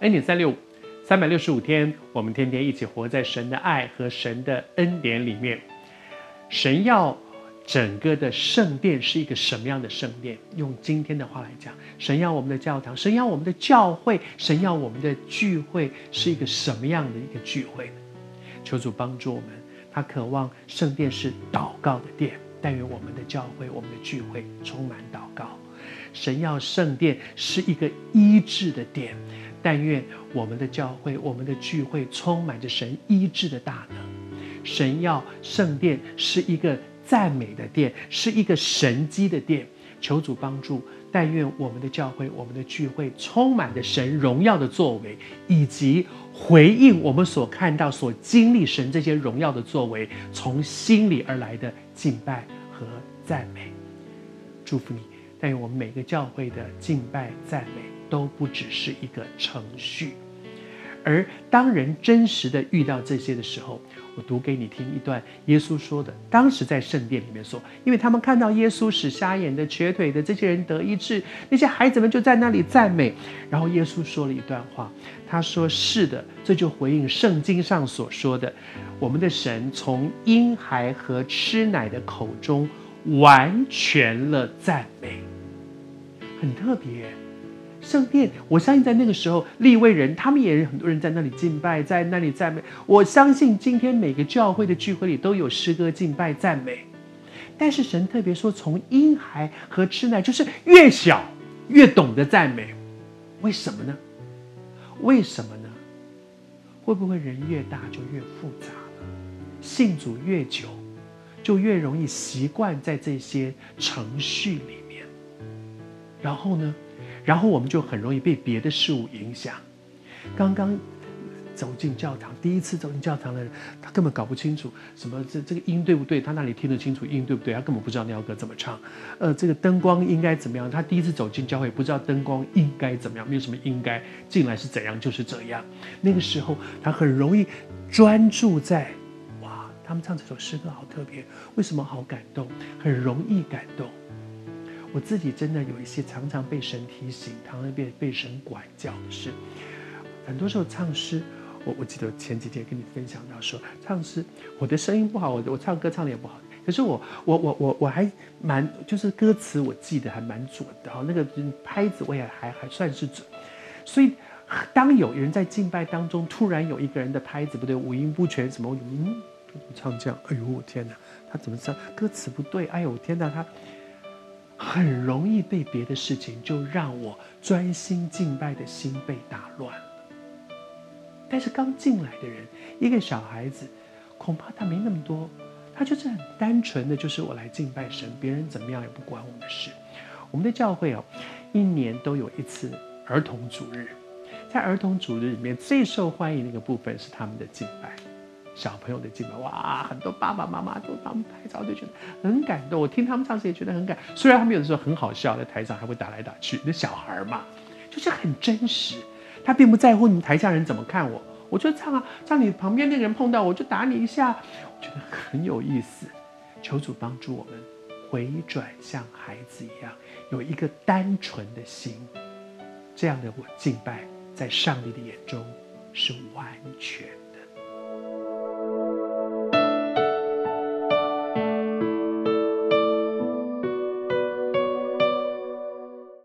恩典三六五，三百六十五天，我们天天一起活在神的爱和神的恩典里面。神要整个的圣殿是一个什么样的圣殿？用今天的话来讲，神要我们的教堂，神要我们的教会，神要我们的聚会是一个什么样的一个聚会？求主帮助我们，他渴望圣殿是祷告的殿，但愿我们的教会、我们的聚会充满祷告。神要圣殿是一个医治的殿。但愿我们的教会、我们的聚会充满着神医治的大能。神要圣殿是一个赞美的殿，是一个神迹的殿。求主帮助。但愿我们的教会、我们的聚会充满着神荣耀的作为，以及回应我们所看到、所经历神这些荣耀的作为，从心里而来的敬拜和赞美。祝福你。但愿我们每个教会的敬拜赞美。都不只是一个程序，而当人真实的遇到这些的时候，我读给你听一段耶稣说的。当时在圣殿里面说，因为他们看到耶稣使瞎眼的、瘸腿的这些人得医治，那些孩子们就在那里赞美。然后耶稣说了一段话，他说：“是的，这就回应圣经上所说的，我们的神从婴孩和吃奶的口中完全了赞美，很特别。”圣殿，我相信在那个时候，立位人他们也有很多人在那里敬拜，在那里赞美。我相信今天每个教会的聚会里都有诗歌敬拜赞美，但是神特别说，从婴孩和吃奶，就是越小越懂得赞美。为什么呢？为什么呢？会不会人越大就越复杂了？信主越久，就越容易习惯在这些程序里面。然后呢？然后我们就很容易被别的事物影响。刚刚走进教堂，第一次走进教堂的人，他根本搞不清楚什么这这个音对不对，他那里听得清楚音对不对，他根本不知道那首歌怎么唱。呃，这个灯光应该怎么样？他第一次走进教会，不知道灯光应该怎么样，没有什么应该进来是怎样就是这样。那个时候他很容易专注在，他们唱这首诗歌好特别，为什么好感动？很容易感动。我自己真的有一些常常被神提醒，常常被被神管教的事。很多时候唱诗，我我记得前几天跟你分享到说，唱诗我的声音不好，我我唱歌唱的也不好。可是我我我我我还蛮就是歌词我记得还蛮准的哈，那个拍子我也还还算是准。所以当有人在敬拜当中突然有一个人的拍子不对，五音不全什么，嗯，唱这样，哎呦我天哪，他怎么唱歌词不对？哎呦我天哪，他。很容易被别的事情就让我专心敬拜的心被打乱。但是刚进来的人，一个小孩子，恐怕他没那么多，他就是很单纯的，就是我来敬拜神，别人怎么样也不关我们的事。我们的教会哦，一年都有一次儿童主日，在儿童主日里面最受欢迎的一个部分是他们的敬拜。小朋友的敬拜，哇，很多爸爸妈妈都帮他们拍照，就觉得很感动。我听他们唱时也觉得很感，虽然他们有的时候很好笑，在台上还会打来打去。那小孩嘛，就是很真实，他并不在乎你台下人怎么看我。我就唱啊，唱你旁边那个人碰到我就打你一下，我觉得很有意思。求主帮助我们回转像孩子一样，有一个单纯的心，这样的我敬拜，在上帝的眼中是完全。